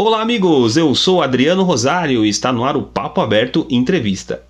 Olá, amigos! Eu sou Adriano Rosário e está no ar o Papo Aberto Entrevista.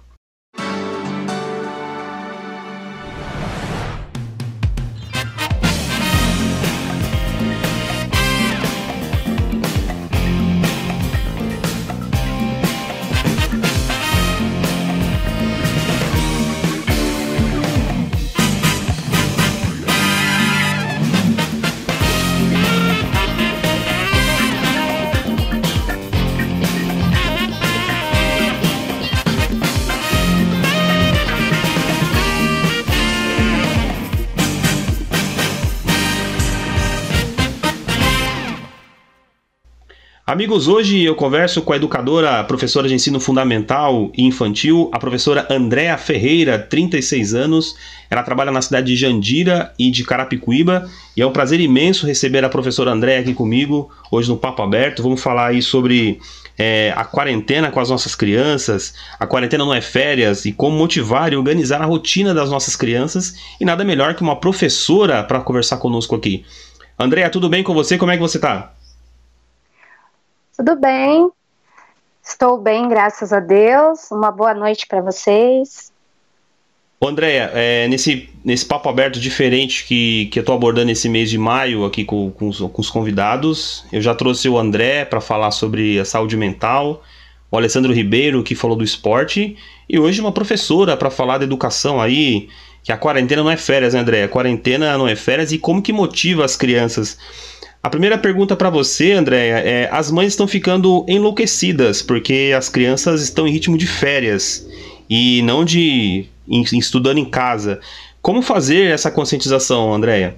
Amigos, hoje eu converso com a educadora, professora de ensino fundamental e infantil, a professora Andréa Ferreira, 36 anos. Ela trabalha na cidade de Jandira e de Carapicuíba e é um prazer imenso receber a professora Andréa aqui comigo hoje no Papo Aberto. Vamos falar aí sobre é, a quarentena com as nossas crianças, a quarentena não é férias e como motivar e organizar a rotina das nossas crianças. E nada melhor que uma professora para conversar conosco aqui. Andréa, tudo bem com você? Como é que você está? Tudo bem? Estou bem, graças a Deus. Uma boa noite para vocês. Andréia, é, nesse, nesse papo aberto diferente que, que eu estou abordando esse mês de maio aqui com, com, os, com os convidados, eu já trouxe o André para falar sobre a saúde mental, o Alessandro Ribeiro que falou do esporte, e hoje uma professora para falar da educação aí, que a quarentena não é férias, né, André? A quarentena não é férias e como que motiva as crianças a primeira pergunta para você, Andréia, é: as mães estão ficando enlouquecidas porque as crianças estão em ritmo de férias e não de em, estudando em casa. Como fazer essa conscientização, Andréia?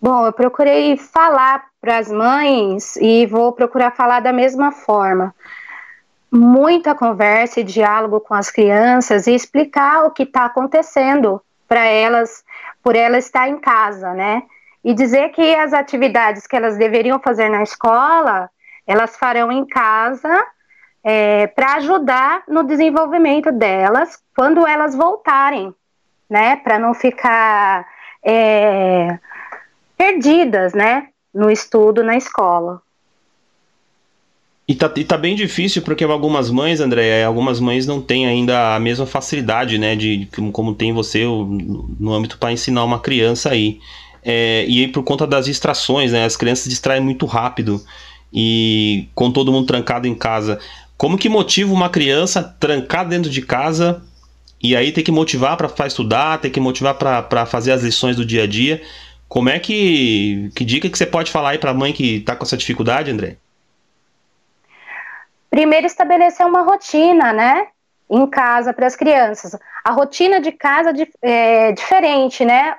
Bom, eu procurei falar para as mães e vou procurar falar da mesma forma. Muita conversa e diálogo com as crianças e explicar o que está acontecendo para elas, por ela estar em casa, né? E dizer que as atividades que elas deveriam fazer na escola, elas farão em casa é, para ajudar no desenvolvimento delas quando elas voltarem, né? Para não ficar é, perdidas, né? No estudo na escola. E tá, e tá bem difícil porque algumas mães, André, algumas mães não têm ainda a mesma facilidade, né, de como, como tem você no âmbito para ensinar uma criança aí. É, e aí por conta das distrações, né? As crianças distraem muito rápido e com todo mundo trancado em casa. Como que motiva uma criança trancada dentro de casa e aí tem que motivar para estudar, tem que motivar para fazer as lições do dia a dia? Como é que que dica que você pode falar aí para a mãe que está com essa dificuldade, André? Primeiro estabelecer uma rotina, né? Em casa para as crianças. A rotina de casa é diferente, né?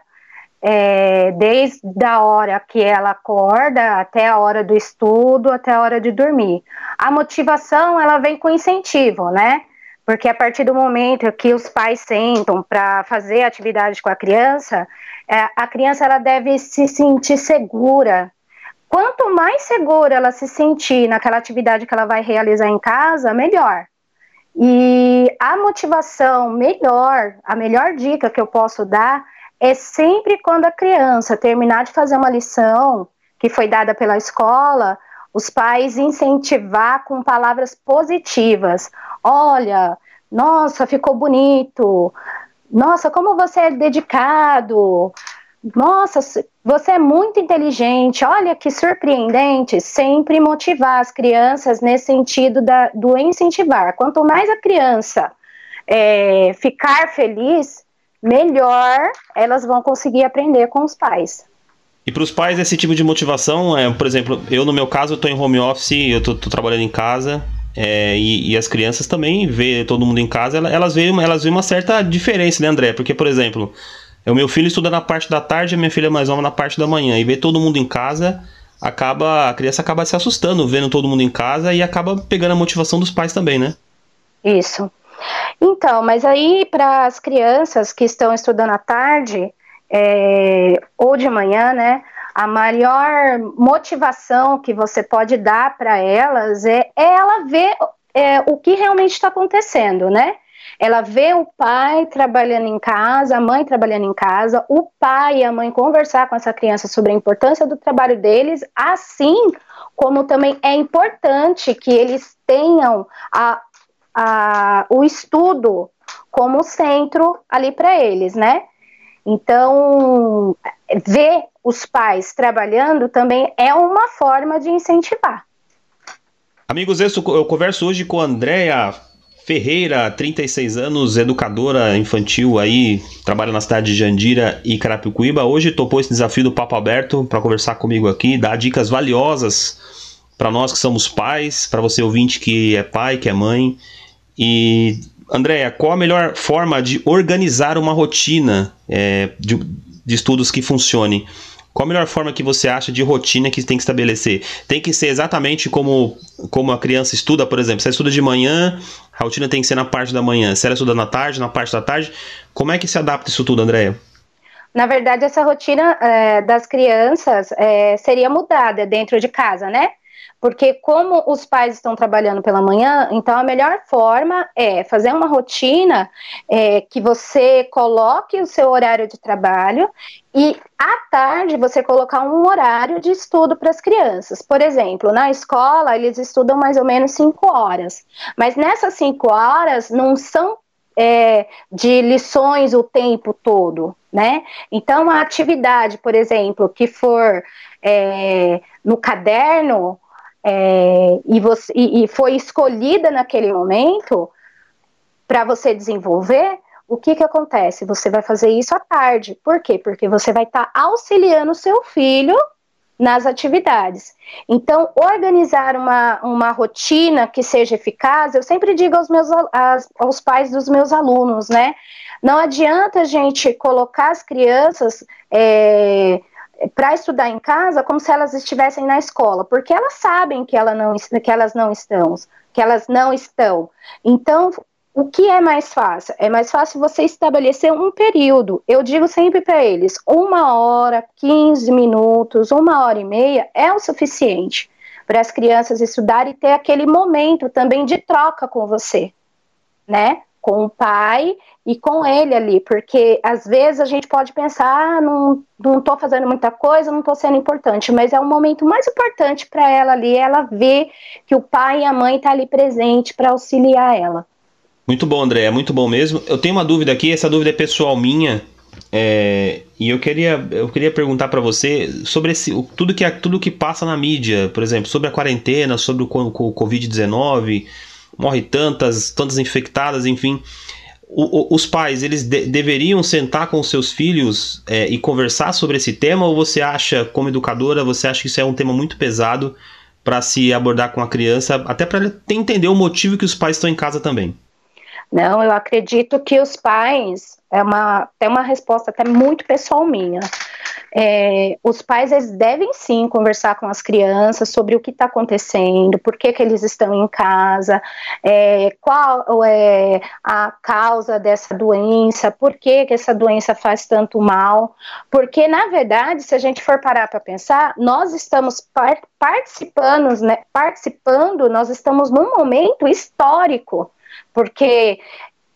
É, desde a hora que ela acorda até a hora do estudo, até a hora de dormir. A motivação ela vem com incentivo, né? Porque a partir do momento que os pais sentam para fazer atividade com a criança, é, a criança ela deve se sentir segura. Quanto mais segura ela se sentir naquela atividade que ela vai realizar em casa, melhor. E a motivação melhor, a melhor dica que eu posso dar é sempre quando a criança terminar de fazer uma lição que foi dada pela escola, os pais incentivar com palavras positivas. Olha, nossa, ficou bonito. Nossa, como você é dedicado. Nossa, você é muito inteligente. Olha que surpreendente. Sempre motivar as crianças nesse sentido da, do incentivar. Quanto mais a criança é, ficar feliz, melhor elas vão conseguir aprender com os pais. E para os pais, esse tipo de motivação, é, por exemplo, eu no meu caso, eu estou em home office, eu estou trabalhando em casa, é, e, e, as crianças também vê todo mundo em casa, elas veem, elas veem uma certa diferença, né, André? Porque, por exemplo, o meu filho estuda na parte da tarde, a minha filha mais nova na parte da manhã, e ver todo mundo em casa, acaba a criança acaba se assustando vendo todo mundo em casa e acaba pegando a motivação dos pais também, né? Isso. Então, mas aí para as crianças que estão estudando à tarde é, ou de manhã, né? A maior motivação que você pode dar para elas é, é, ela ver é, o que realmente está acontecendo, né? Ela vê o pai trabalhando em casa, a mãe trabalhando em casa, o pai e a mãe conversar com essa criança sobre a importância do trabalho deles, assim como também é importante que eles tenham a, a, o estudo como centro ali para eles, né? Então, ver os pais trabalhando também é uma forma de incentivar. Amigos, eu converso hoje com a Andréa Ferreira, 36 anos, educadora infantil aí, trabalha na cidade de Jandira e Carapicuíba. Hoje topou esse desafio do Papo Aberto para conversar comigo aqui, dar dicas valiosas para nós que somos pais, para você ouvinte que é pai, que é mãe. E, Andréa, qual a melhor forma de organizar uma rotina é, de, de estudos que funcione? Qual a melhor forma que você acha de rotina que tem que estabelecer? Tem que ser exatamente como, como a criança estuda, por exemplo. Se ela estuda de manhã, a rotina tem que ser na parte da manhã. Se ela estuda na tarde, na parte da tarde. Como é que se adapta isso tudo, Andréia? Na verdade, essa rotina é, das crianças é, seria mudada dentro de casa, né? Porque como os pais estão trabalhando pela manhã, então a melhor forma é fazer uma rotina é, que você coloque o seu horário de trabalho e à tarde você colocar um horário de estudo para as crianças. Por exemplo, na escola eles estudam mais ou menos cinco horas, mas nessas cinco horas não são é, de lições o tempo todo, né? Então a atividade, por exemplo, que for é, no caderno é, e, você, e, e foi escolhida naquele momento para você desenvolver, o que, que acontece? Você vai fazer isso à tarde. Por quê? Porque você vai estar tá auxiliando o seu filho nas atividades. Então, organizar uma, uma rotina que seja eficaz, eu sempre digo aos, meus, aos, aos pais dos meus alunos, né? Não adianta a gente colocar as crianças é, para estudar em casa como se elas estivessem na escola, porque elas sabem que, ela não, que elas não estão, que elas não estão. Então, o que é mais fácil? É mais fácil você estabelecer um período. Eu digo sempre para eles: uma hora, 15 minutos, uma hora e meia é o suficiente para as crianças estudarem e ter aquele momento também de troca com você, né? Com o pai e com ele ali, porque às vezes a gente pode pensar, ah, não, não tô fazendo muita coisa, não tô sendo importante, mas é o momento mais importante para ela ali, ela ver que o pai e a mãe tá ali presente para auxiliar ela. Muito bom, André, é muito bom mesmo. Eu tenho uma dúvida aqui, essa dúvida é pessoal minha, é, e eu queria, eu queria perguntar para você sobre esse, tudo, que, tudo que passa na mídia, por exemplo, sobre a quarentena, sobre o, o Covid-19, morre tantas, tantas infectadas, enfim o, o, os pais eles de, deveriam sentar com seus filhos é, e conversar sobre esse tema ou você acha, como educadora, você acha que isso é um tema muito pesado para se abordar com a criança, até para entender o motivo que os pais estão em casa também? Não, eu acredito que os pais é uma é uma resposta até muito pessoal minha. É, os pais eles devem sim conversar com as crianças sobre o que está acontecendo, por que, que eles estão em casa, é, qual é a causa dessa doença, por que, que essa doença faz tanto mal. Porque, na verdade, se a gente for parar para pensar, nós estamos par participando, né, participando, nós estamos num momento histórico porque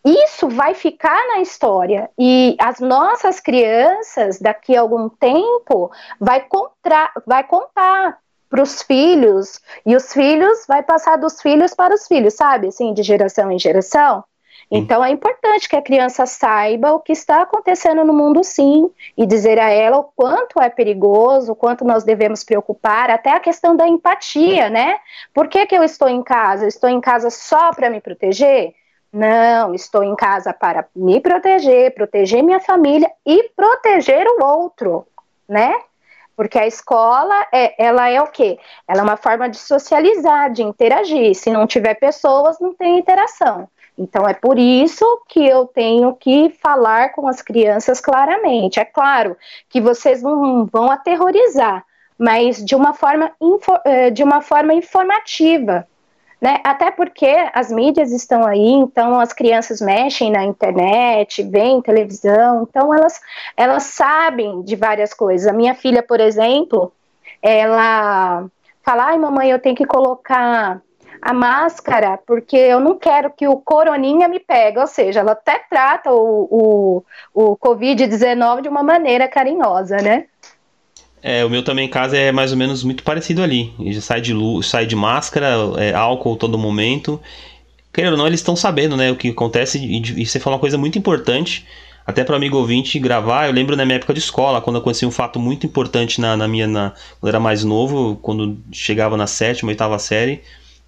isso vai ficar na história e as nossas crianças daqui a algum tempo vai contar, vai contar para os filhos e os filhos vai passar dos filhos para os filhos, sabe? Assim, de geração em geração. Então é importante que a criança saiba o que está acontecendo no mundo, sim, e dizer a ela o quanto é perigoso, o quanto nós devemos preocupar, até a questão da empatia, né? Por que, que eu estou em casa? estou em casa só para me proteger? Não, estou em casa para me proteger, proteger minha família e proteger o outro, né? Porque a escola, é, ela é o quê? Ela é uma forma de socializar, de interagir. Se não tiver pessoas, não tem interação. Então é por isso que eu tenho que falar com as crianças claramente. É claro que vocês não vão aterrorizar, mas de uma forma, eh, de uma forma informativa, né? Até porque as mídias estão aí, então as crianças mexem na internet, veem televisão, então elas, elas sabem de várias coisas. A minha filha, por exemplo, ela fala, ai mamãe, eu tenho que colocar a máscara porque eu não quero que o coroninha me pegue, ou seja, ela até trata o, o, o Covid-19 de uma maneira carinhosa, né? É, o meu também em casa é mais ou menos muito parecido ali. Ele sai de luz, sai de máscara, é, álcool todo momento. Querendo ou não, eles estão sabendo, né, o que acontece. E, e você falou uma coisa muito importante, até para amigo ouvinte gravar. Eu lembro na minha época de escola, quando eu conheci um fato muito importante na, na minha. Na, quando eu era mais novo, quando chegava na sétima, oitava série,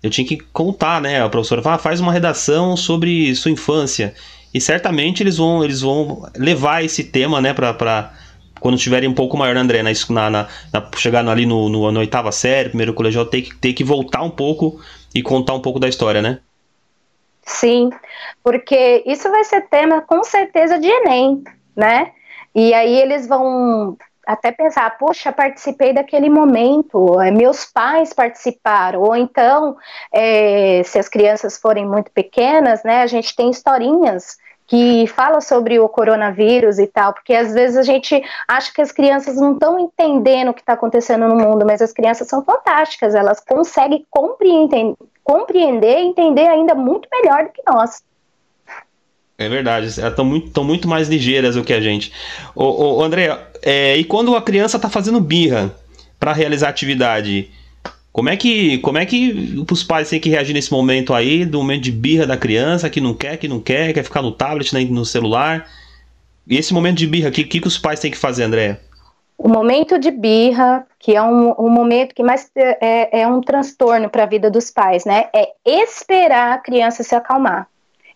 eu tinha que contar, né? A professora fala, ah, faz uma redação sobre sua infância. E certamente eles vão, eles vão levar esse tema, né, para quando estiverem um pouco maior, André, na, na, na, chegando ali no, no, na oitava série, primeiro colegial, ter que, ter que voltar um pouco e contar um pouco da história, né? Sim, porque isso vai ser tema com certeza de Enem, né? E aí eles vão até pensar, poxa, participei daquele momento, é, meus pais participaram, ou então, é, se as crianças forem muito pequenas, né, a gente tem historinhas que fala sobre o coronavírus e tal, porque às vezes a gente acha que as crianças não estão entendendo o que está acontecendo no mundo, mas as crianças são fantásticas, elas conseguem compreender, compreender e entender ainda muito melhor do que nós. É verdade, elas estão muito, muito mais ligeiras do que a gente. Ô, ô André, é, e quando a criança está fazendo birra para realizar atividade, como é que, como é que os pais têm que reagir nesse momento aí, do momento de birra da criança, que não quer, que não quer, quer ficar no tablet, no celular? E esse momento de birra, o que, que, que os pais têm que fazer, André? O momento de birra, que é um, um momento que mais é, é um transtorno para a vida dos pais, né? É esperar a criança se acalmar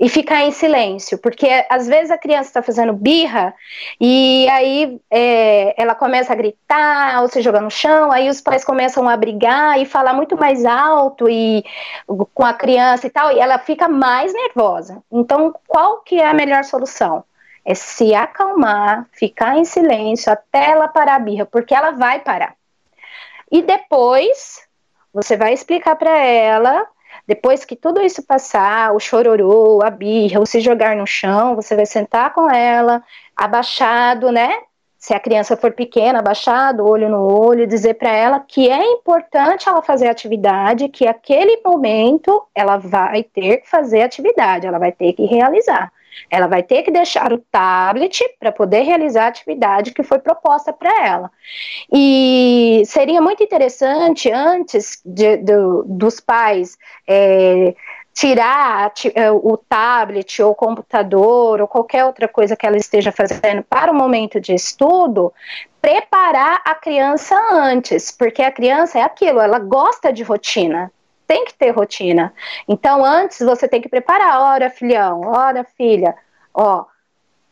e ficar em silêncio, porque às vezes a criança está fazendo birra e aí é, ela começa a gritar ou se jogar no chão, aí os pais começam a brigar e falar muito mais alto e com a criança e tal, e ela fica mais nervosa. Então, qual que é a melhor solução? É se acalmar, ficar em silêncio até ela parar a birra, porque ela vai parar. E depois você vai explicar para ela depois que tudo isso passar, o chororô, a birra, o se jogar no chão, você vai sentar com ela, abaixado, né? Se a criança for pequena, abaixado, olho no olho, dizer para ela que é importante ela fazer atividade, que aquele momento ela vai ter que fazer atividade, ela vai ter que realizar. Ela vai ter que deixar o tablet para poder realizar a atividade que foi proposta para ela. E seria muito interessante, antes de, dos pais. É, tirar é, o tablet ou computador ou qualquer outra coisa que ela esteja fazendo para o momento de estudo, preparar a criança antes, porque a criança é aquilo, ela gosta de rotina tem que ter rotina. Então, antes você tem que preparar, hora, filhão, hora, filha, ó,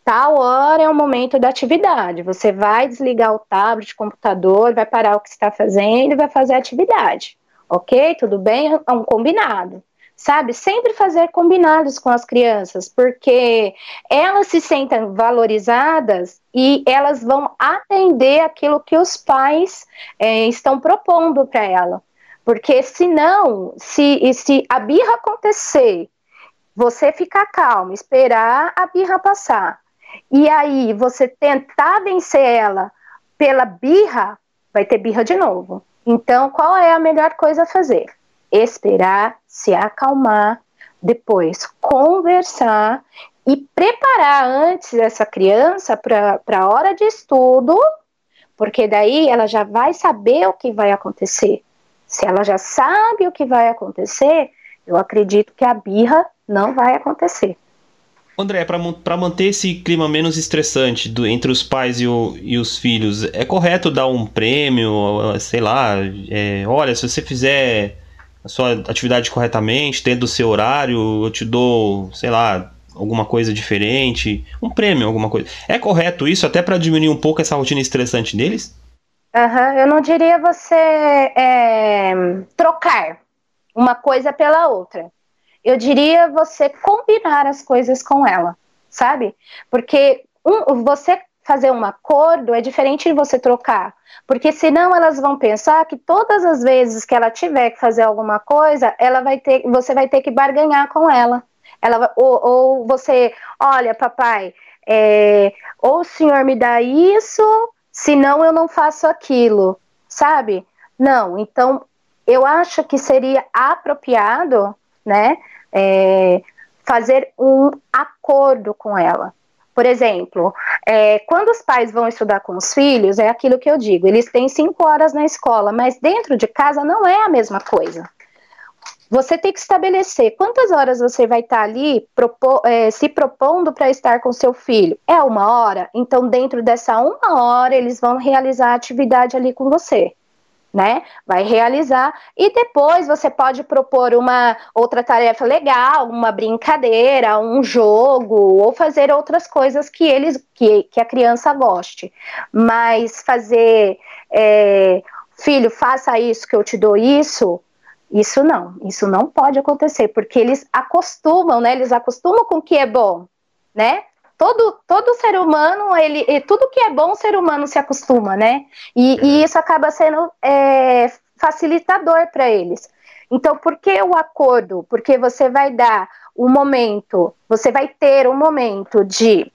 tal hora é o momento da atividade. Você vai desligar o tablet, o computador, vai parar o que está fazendo e vai fazer a atividade. Ok? Tudo bem? É um combinado. Sabe? Sempre fazer combinados com as crianças, porque elas se sentem valorizadas e elas vão atender aquilo que os pais é, estão propondo para ela. Porque senão, se, se a birra acontecer, você ficar calmo, esperar a birra passar, e aí você tentar vencer ela pela birra, vai ter birra de novo. Então, qual é a melhor coisa a fazer? Esperar, se acalmar, depois conversar e preparar antes essa criança para a hora de estudo, porque daí ela já vai saber o que vai acontecer. Se ela já sabe o que vai acontecer, eu acredito que a birra não vai acontecer. André, para manter esse clima menos estressante do, entre os pais e, o, e, os filhos, é correto dar um prêmio, sei lá, é, olha, se você fizer a sua atividade corretamente, dentro do seu horário, eu te dou, sei lá, alguma coisa diferente, um prêmio, alguma coisa. É correto isso até para diminuir um pouco essa rotina estressante deles? Uhum, eu não diria você é, trocar uma coisa pela outra. Eu diria você combinar as coisas com ela, sabe? Porque um, você fazer um acordo é diferente de você trocar. Porque senão elas vão pensar que todas as vezes que ela tiver que fazer alguma coisa, ela vai ter, você vai ter que barganhar com ela. ela ou, ou você, olha, papai, é, ou o senhor me dá isso, senão eu não faço aquilo, sabe? Não, então eu acho que seria apropriado, né, é, fazer um acordo com ela. Por exemplo, é, quando os pais vão estudar com os filhos, é aquilo que eu digo, eles têm cinco horas na escola, mas dentro de casa não é a mesma coisa. Você tem que estabelecer quantas horas você vai estar ali é, se propondo para estar com seu filho. É uma hora? Então, dentro dessa uma hora, eles vão realizar a atividade ali com você né? Vai realizar e depois você pode propor uma outra tarefa legal, uma brincadeira, um jogo ou fazer outras coisas que eles que, que a criança goste. Mas fazer é, filho, faça isso que eu te dou isso, isso não, isso não pode acontecer, porque eles acostumam, né? Eles acostumam com o que é bom, né? Todo, todo ser humano, ele, tudo que é bom, o ser humano se acostuma, né? E, e isso acaba sendo é, facilitador para eles. Então, por que o acordo? Porque você vai dar um momento, você vai ter um momento de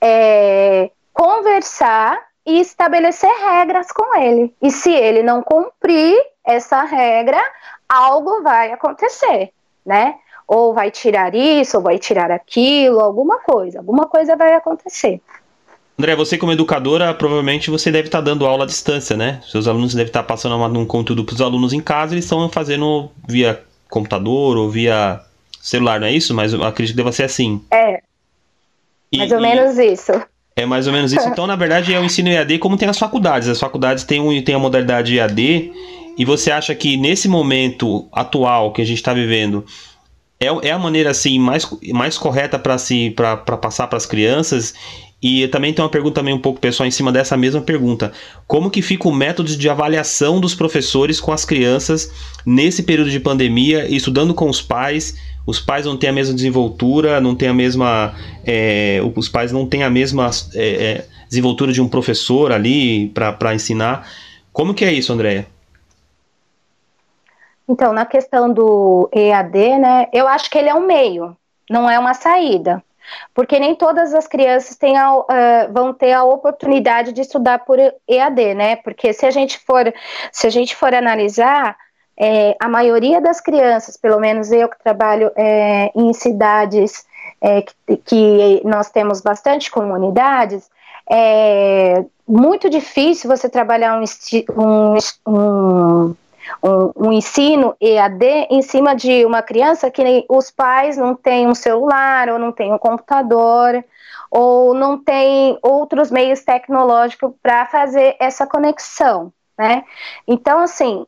é, conversar e estabelecer regras com ele. E se ele não cumprir essa regra, algo vai acontecer, né? Ou vai tirar isso, ou vai tirar aquilo, alguma coisa, alguma coisa vai acontecer. André, você como educadora, provavelmente você deve estar dando aula à distância, né? Seus alunos devem estar passando um conteúdo para os alunos em casa, eles estão fazendo via computador ou via celular, não é isso? Mas eu acredito que deva ser assim. É. E, mais ou menos isso. É mais ou menos isso. Então, na verdade, é o ensino EAD como tem as faculdades. As faculdades têm, um, têm a modalidade EAD. E você acha que nesse momento atual que a gente está vivendo, é, é a maneira assim mais, mais correta para se para passar para as crianças e também tem uma pergunta também um pouco pessoal em cima dessa mesma pergunta. Como que fica o método de avaliação dos professores com as crianças nesse período de pandemia, estudando com os pais? Os pais não têm a mesma desenvoltura, não têm a mesma. É, os pais não têm a mesma é, é desenvoltura de um professor ali para ensinar. Como que é isso, Andréia? Então, na questão do EAD, né, eu acho que ele é um meio, não é uma saída. Porque nem todas as crianças têm a, uh, vão ter a oportunidade de estudar por EAD, né? Porque se a gente for, se a gente for analisar, é, a maioria das crianças, pelo menos eu que trabalho é, em cidades é, que, que, nós temos bastante comunidades, é muito difícil você trabalhar um, um, um um, um, ensino EAD em cima de uma criança que os pais não têm um celular ou não têm um computador ou não têm outros meios tecnológicos para fazer essa conexão, né? Então, assim,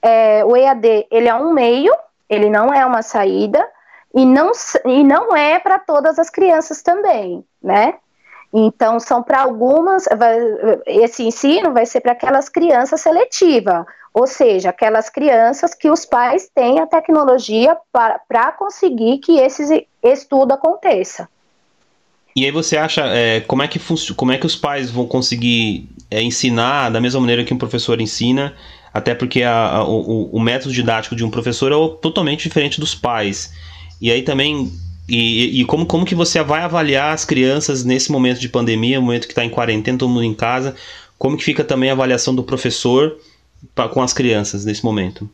é, o EAD ele é um meio, ele não é uma saída e não, e não é para todas as crianças também, né? Então, são para algumas, esse ensino vai ser para aquelas crianças seletivas, ou seja, aquelas crianças que os pais têm a tecnologia para conseguir que esse estudo aconteça. E aí você acha é, como, é que como é que os pais vão conseguir é, ensinar da mesma maneira que um professor ensina, até porque a, a, o, o, método didático de um professor é totalmente diferente dos pais. E aí também e, e, como, como que você vai avaliar as crianças nesse momento de pandemia, momento que está em quarentena, todo mundo em casa? Como que fica também a avaliação do professor com as crianças nesse momento?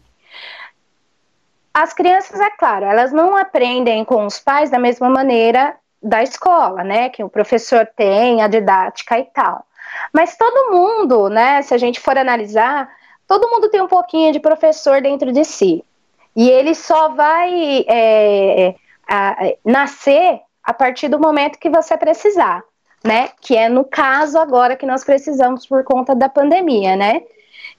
As crianças, é claro, elas não aprendem com os pais da mesma maneira da escola, né? Que o professor tem, a didática e tal. Mas todo mundo, né? Se a gente for analisar, todo mundo tem um pouquinho de professor dentro de si. E ele só vai é, a, nascer a partir do momento que você precisar, né? Que é no caso agora que nós precisamos por conta da pandemia, né?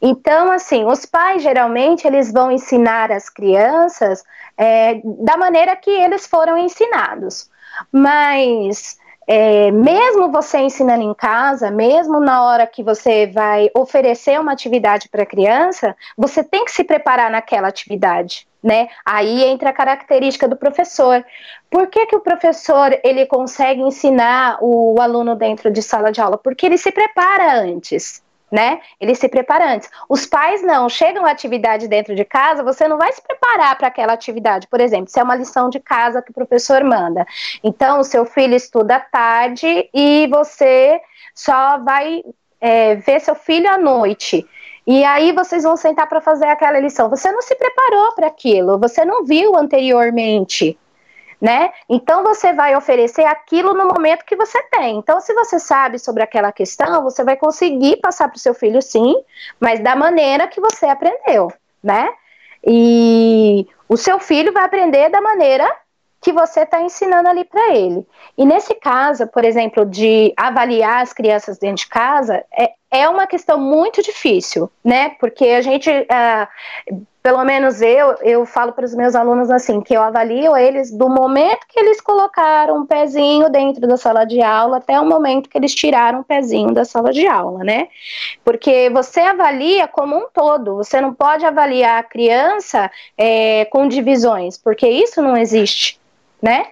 Então, assim, os pais geralmente eles vão ensinar as crianças é, da maneira que eles foram ensinados. Mas é, mesmo você ensinando em casa, mesmo na hora que você vai oferecer uma atividade para a criança, você tem que se preparar naquela atividade, né? Aí entra a característica do professor. Por que, que o professor ele consegue ensinar o aluno dentro de sala de aula? Porque ele se prepara antes né? Ele se prepara antes. Os pais não, chegam a atividade dentro de casa, você não vai se preparar para aquela atividade. Por exemplo, se é uma lição de casa que o professor manda. Então, o seu filho estuda à tarde e você só vai é, ver seu filho à noite. E aí vocês vão sentar para fazer aquela lição. Você não se preparou para aquilo, você não viu anteriormente né? Então você vai oferecer aquilo no momento que você tem. Então, se você sabe sobre aquela questão, você vai conseguir passar para o seu filho sim, mas da maneira que você aprendeu, né? E o seu filho vai aprender da maneira que você está ensinando ali para ele. E nesse caso, por exemplo, de avaliar as crianças dentro de casa, é, é uma questão muito difícil, né? Porque a gente, uh, pelo menos eu, eu falo para os meus alunos assim, que eu avalio eles do momento que eles colocaram um pezinho dentro da sala de aula até o momento que eles tiraram um pezinho da sala de aula, né? Porque você avalia como um todo, você não pode avaliar a criança é, com divisões, porque isso não existe né?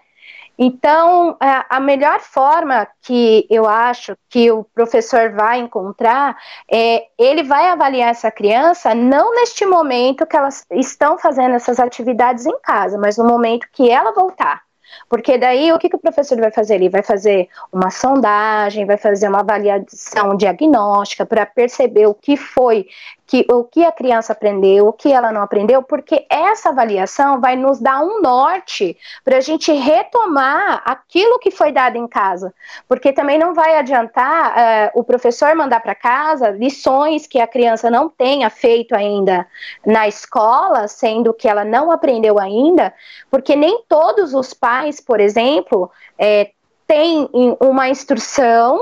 Então, a melhor forma que eu acho que o professor vai encontrar é ele vai avaliar essa criança não neste momento que elas estão fazendo essas atividades em casa, mas no momento que ela voltar. Porque daí o que, que o professor vai fazer? Ele vai fazer uma sondagem, vai fazer uma avaliação diagnóstica para perceber o que foi que o que a criança aprendeu, o que ela não aprendeu, porque essa avaliação vai nos dar um norte para a gente retomar aquilo que foi dado em casa, porque também não vai adiantar uh, o professor mandar para casa lições que a criança não tenha feito ainda na escola, sendo que ela não aprendeu ainda, porque nem todos os pais, por exemplo, é, têm uma instrução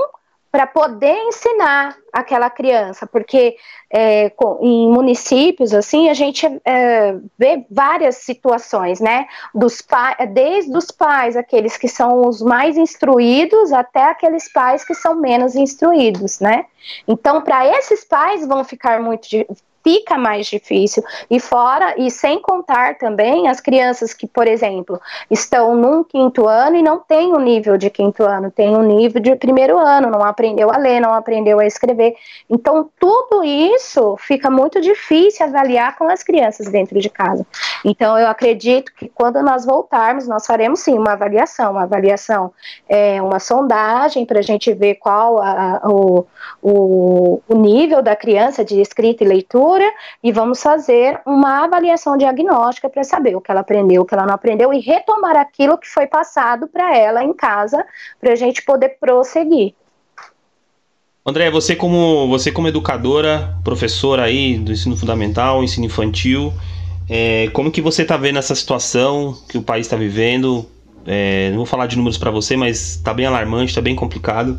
para poder ensinar aquela criança, porque é, em municípios assim a gente é, vê várias situações, né? Dos desde os pais, aqueles que são os mais instruídos, até aqueles pais que são menos instruídos, né? Então, para esses pais vão ficar muito fica mais difícil. E fora, e sem contar também as crianças que, por exemplo, estão num quinto ano e não têm o um nível de quinto ano, tem um nível de primeiro ano, não aprendeu a ler, não aprendeu a escrever. Então, tudo isso fica muito difícil avaliar com as crianças dentro de casa. Então, eu acredito que quando nós voltarmos, nós faremos sim uma avaliação. Uma avaliação é uma sondagem para a gente ver qual a, o, o, o nível da criança de escrita e leitura e vamos fazer uma avaliação diagnóstica para saber o que ela aprendeu, o que ela não aprendeu e retomar aquilo que foi passado para ela em casa para a gente poder prosseguir. André, você como você como educadora, professora aí do ensino fundamental, ensino infantil, é, como que você está vendo essa situação que o país está vivendo? É, não vou falar de números para você, mas está bem alarmante, está bem complicado.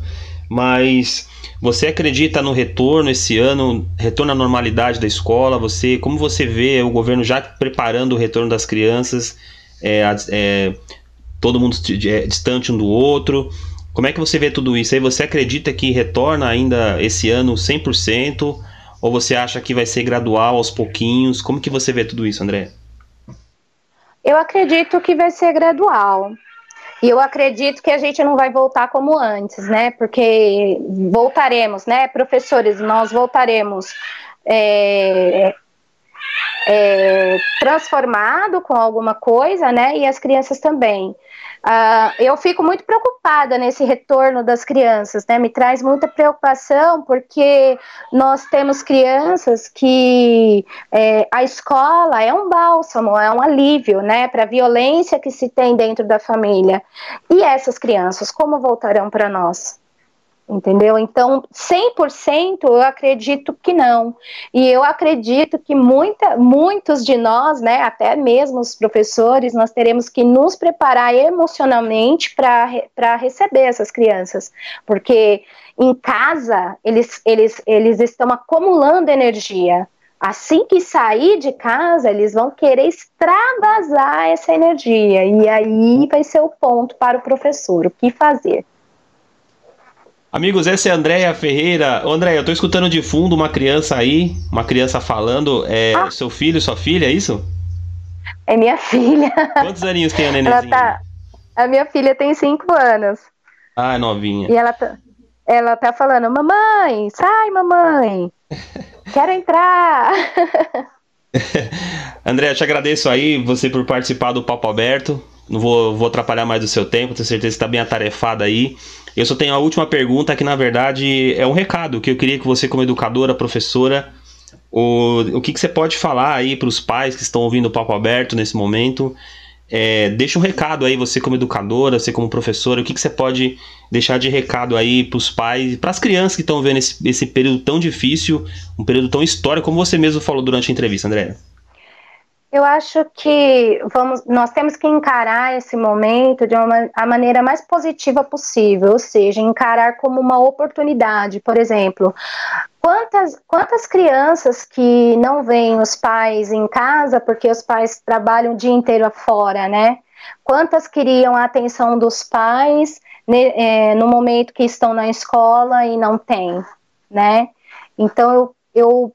Mas você acredita no retorno esse ano, retorno à normalidade da escola? Você, como você vê o governo já preparando o retorno das crianças, é, é, todo mundo é, distante um do outro? Como é que você vê tudo isso? Aí você acredita que retorna ainda esse ano 100%? Ou você acha que vai ser gradual, aos pouquinhos? Como que você vê tudo isso, André? Eu acredito que vai ser gradual. E eu acredito que a gente não vai voltar como antes, né? Porque voltaremos, né, professores, nós voltaremos é, é, transformado com alguma coisa, né? E as crianças também. Uh, eu fico muito preocupada nesse retorno das crianças, né? Me traz muita preocupação porque nós temos crianças que é, a escola é um bálsamo, é um alívio, né? Para a violência que se tem dentro da família. E essas crianças, como voltarão para nós? Entendeu? Então, 100% eu acredito que não. E eu acredito que muita, muitos de nós, né, até mesmo os professores, nós teremos que nos preparar emocionalmente para receber essas crianças, porque em casa eles, eles, eles estão acumulando energia. Assim que sair de casa, eles vão querer extravasar essa energia. E aí vai ser o ponto para o professor: o que fazer. Amigos, essa é a Andréia Ferreira. Ô, Andréia, eu tô escutando de fundo uma criança aí, uma criança falando. É ah. seu filho, sua filha, é isso? É minha filha. Quantos aninhos tem a nenenzinha? Tá... A minha filha tem cinco anos. Ah, novinha. E ela tá, ela tá falando, mamãe, sai, mamãe. Quero entrar. André, eu te agradeço aí, você por participar do Papo Aberto. Não vou, vou atrapalhar mais o seu tempo, tenho certeza que está bem atarefada aí. Eu só tenho a última pergunta que, na verdade, é um recado que eu queria que você, como educadora, professora, o, o que, que você pode falar aí para os pais que estão ouvindo o Papo Aberto nesse momento? é, deixa um recado aí, você como educadora, você como professora, o que, que você pode deixar de recado aí para os pais, para as crianças que estão vendo esse, esse período tão difícil, um período tão histórico, como você mesmo falou durante a entrevista, André? Eu acho que vamos, nós temos que encarar esse momento de uma, a maneira mais positiva possível, ou seja, encarar como uma oportunidade. Por exemplo, quantas, quantas crianças que não veem os pais em casa porque os pais trabalham o dia inteiro afora, né? Quantas queriam a atenção dos pais né, é, no momento que estão na escola e não têm, né? Então eu, eu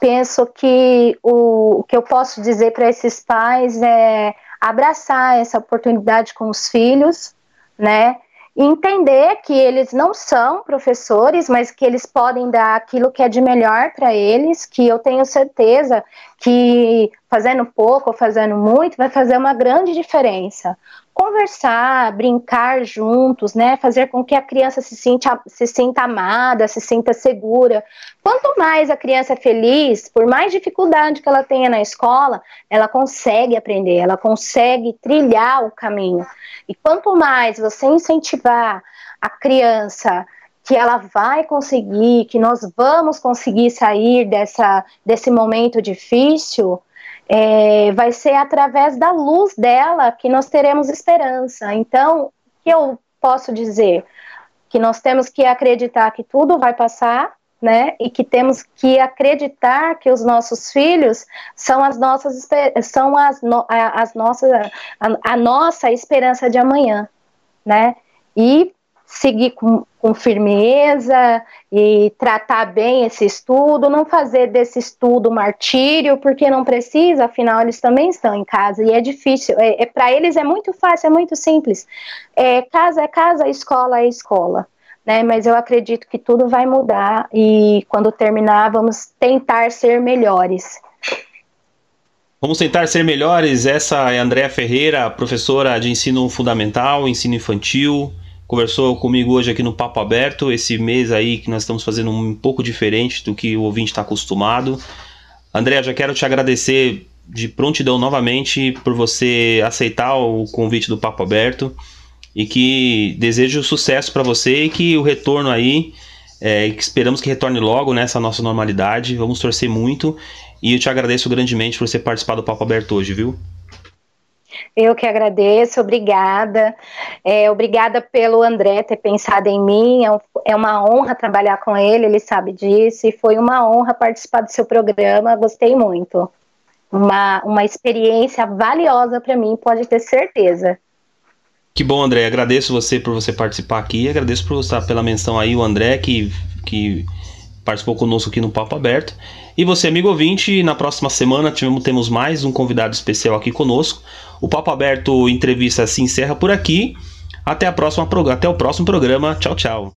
penso que o, o que eu posso dizer para esses pais é abraçar essa oportunidade com os filhos, né? entender que eles não são professores, mas que eles podem dar aquilo que é de melhor para eles, que eu tenho certeza que fazendo pouco ou fazendo muito vai fazer uma grande diferença conversar, brincar juntos, né? Fazer com que a criança se sinta, se sinta amada, se sinta segura. Quanto mais a criança é feliz, por mais dificuldade que ela tenha na escola, ela consegue aprender, ela consegue trilhar o caminho. E quanto mais você incentivar a criança que ela vai conseguir, que nós vamos conseguir sair dessa, desse momento difícil, é, vai ser através da luz dela que nós teremos esperança. Então, o que eu posso dizer? Que nós temos que acreditar que tudo vai passar, né? E que temos que acreditar que os nossos filhos são as nossas são as, no, as nossas a, a nossa esperança de amanhã, né? E seguir com, com, firmeza e tratar bem esse estudo, não fazer desse estudo martírio, porque não precisa, afinal eles também estão em casa e é difícil. É, é para eles é muito fácil, é muito simples. É, casa é casa, escola é escola. Né, mas eu acredito que tudo vai mudar e quando terminar vamos tentar ser melhores. Vamos tentar ser melhores. Essa é Andréa Ferreira, professora de ensino fundamental, ensino infantil, conversou comigo hoje aqui no Papo Aberto, esse mês aí que nós estamos fazendo um pouco diferente do que o ouvinte está acostumado. André, já quero te agradecer de prontidão novamente por você aceitar o convite do Papo Aberto e que desejo sucesso para você e que o retorno aí, é, que esperamos que retorne logo nessa nossa normalidade. Vamos torcer muito e eu te agradeço grandemente por você participar do Papo Aberto hoje, viu? Eu que agradeço, obrigada. É, obrigada pelo André ter pensado em mim. É, um, é, uma honra trabalhar com ele, ele sabe disso. E foi uma honra participar do seu programa. Gostei muito. Uma, uma experiência valiosa para mim, pode ter certeza. Que bom, André. Agradeço você por você participar aqui. Agradeço por você, pela menção aí, o André, que, que participou conosco aqui no Papo Aberto. E você, amigo ouvinte, na próxima semana temos mais um convidado especial aqui conosco. O Papo Aberto Entrevista se encerra por aqui. Até, a próxima, até o próximo programa. Tchau, tchau.